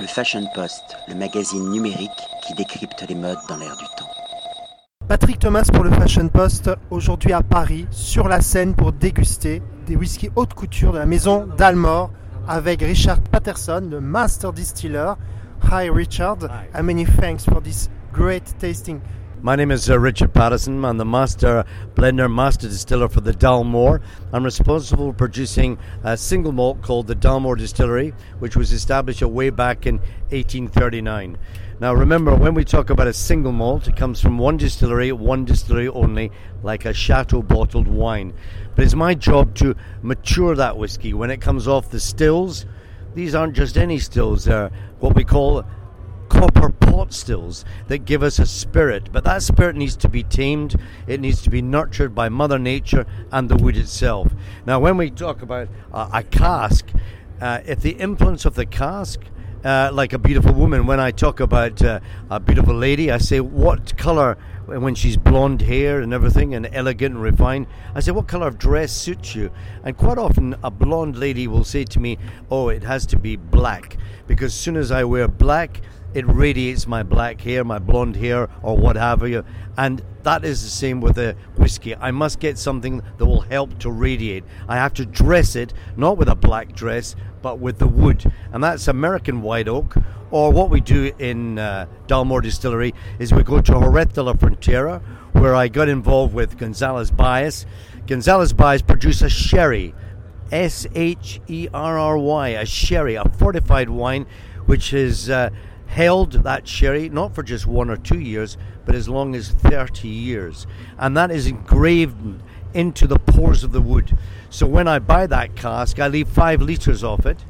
Le Fashion Post, le magazine numérique qui décrypte les modes dans l'air du temps. Patrick Thomas pour le Fashion Post, aujourd'hui à Paris, sur la scène pour déguster des whiskies haute couture de la maison Dalmore avec Richard Patterson, le master distiller. Hi Richard, and many thanks for this great tasting. My name is uh, Richard Paterson. I'm the master blender, master distiller for the Dalmore. I'm responsible for producing a single malt called the Dalmore Distillery, which was established way back in 1839. Now, remember, when we talk about a single malt, it comes from one distillery, one distillery only, like a chateau bottled wine. But it's my job to mature that whiskey. When it comes off the stills, these aren't just any stills, they're what we call copper pot stills that give us a spirit. But that spirit needs to be tamed, it needs to be nurtured by Mother Nature and the wood itself. Now, when we talk about uh, a cask, uh, if the influence of the cask uh, like a beautiful woman. When I talk about uh, a beautiful lady, I say, what color, when she's blonde hair and everything and elegant and refined, I say, what color of dress suits you? And quite often, a blonde lady will say to me, oh, it has to be black. Because as soon as I wear black, it radiates my black hair, my blonde hair, or what have you. And that is the same with the whiskey. I must get something that will help to radiate. I have to dress it, not with a black dress, but with the wood. And that's American white oak. Or what we do in uh, Dalmore Distillery is we go to Jerez de la Frontera, where I got involved with Gonzalez Byass. Gonzalez Byass produce a sherry, S H E R R Y, a sherry, a fortified wine, which is. Uh, held that sherry not for just one or two years, but as long as 30 years. And that is engraved into the pores of the wood. So when I buy that cask, I leave five litres of it.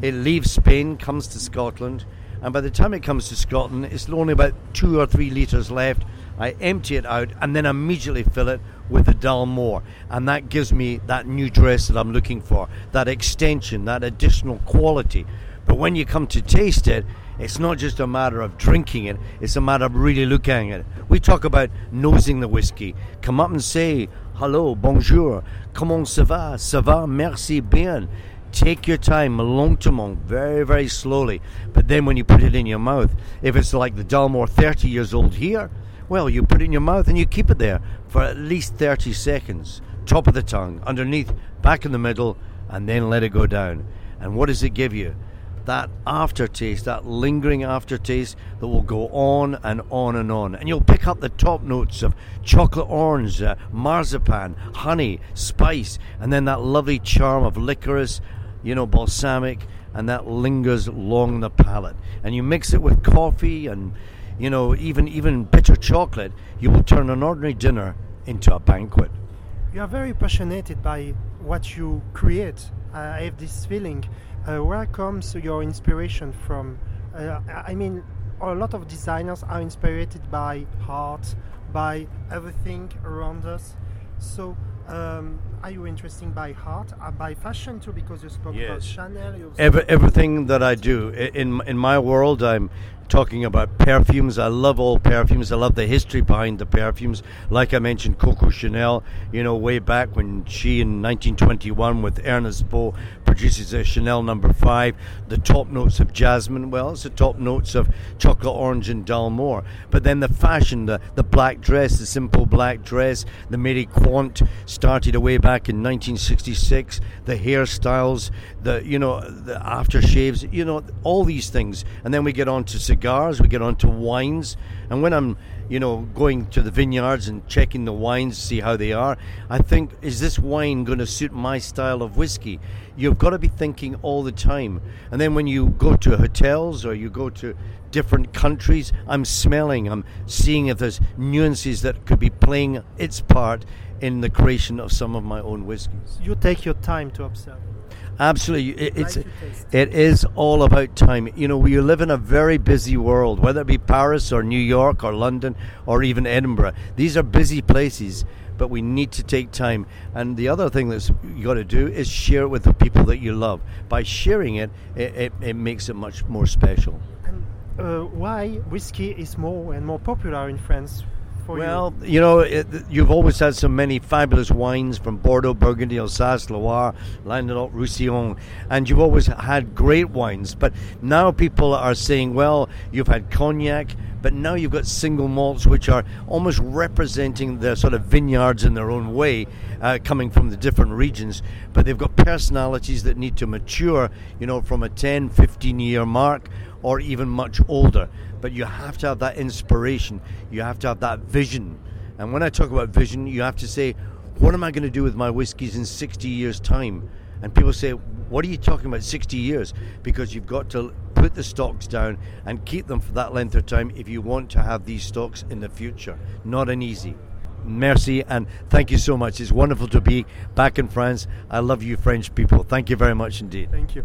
It leaves Spain, comes to Scotland, and by the time it comes to Scotland, it's only about two or three litres left. I empty it out and then immediately fill it with the Dalmore, and that gives me that new dress that I'm looking for, that extension, that additional quality. But when you come to taste it, it's not just a matter of drinking it, it's a matter of really looking at it. We talk about nosing the whiskey. Come up and say, hello, bonjour, comment ça va? Ça va, merci bien. Take your time, lentement, very, very slowly. But then when you put it in your mouth, if it's like the Dalmore 30 years old here, well, you put it in your mouth and you keep it there for at least 30 seconds. Top of the tongue, underneath, back in the middle, and then let it go down. And what does it give you? That aftertaste, that lingering aftertaste that will go on and on and on. And you'll pick up the top notes of chocolate orange, uh, marzipan, honey, spice, and then that lovely charm of licorice, you know, balsamic, and that lingers along the palate. And you mix it with coffee and, you know, even, even bitter chocolate, you will turn an ordinary dinner into a banquet. You are very passionate by what you create. I have this feeling uh, where comes your inspiration from? Uh, I mean, a lot of designers are inspired by art, by everything around us. So, um, are you interested by art, uh, by fashion too? Because you spoke yes. about Chanel. Every, everything that I do in in my world, I'm talking about perfumes. I love all perfumes. I love the history behind the perfumes. Like I mentioned, Coco Chanel, you know, way back when she in 1921 with Ernest Beaux produces a Chanel number no. 5, the top notes of jasmine, well, it's the top notes of chocolate orange and Dalmore. But then the fashion, the, the black dress, the simple black dress, the Mary Quant started away back in 1966, the hairstyles, the, you know, the aftershaves, you know, all these things. And then we get on to cigars, we get on to wines, and when I'm, you know, going to the vineyards and checking the wines, see how they are, I think, is this wine going to suit my style of whiskey? You've got to be thinking all the time. And then when you go to hotels or you go to different countries, I'm smelling, I'm seeing if there's nuances that could be playing its part in the creation of some of my own whiskies. You take your time to observe. Absolutely, it, it's it is all about time. You know, we live in a very busy world, whether it be Paris or New York or London or even Edinburgh. These are busy places, but we need to take time. And the other thing that you got to do is share it with the people that you love. By sharing it, it, it, it makes it much more special. And uh, why whiskey is more and more popular in France? For well, you? know, it, you've always had so many fabulous wines from Bordeaux, Burgundy, Alsace, Loire, Languedoc, Roussillon, and you've always had great wines. But now people are saying, well, you've had cognac, but now you've got single malts which are almost representing the sort of vineyards in their own way, uh, coming from the different regions. But they've got personalities that need to mature, you know, from a 10, 15 year mark or even much older. But you have to have that inspiration, you have to have that vision. And when I talk about vision, you have to say, what am I going to do with my whiskies in 60 years' time? And people say, what are you talking about 60 years? Because you've got to put the stocks down and keep them for that length of time if you want to have these stocks in the future. Not an easy. Merci and thank you so much. It's wonderful to be back in France. I love you, French people. Thank you very much indeed. Thank you.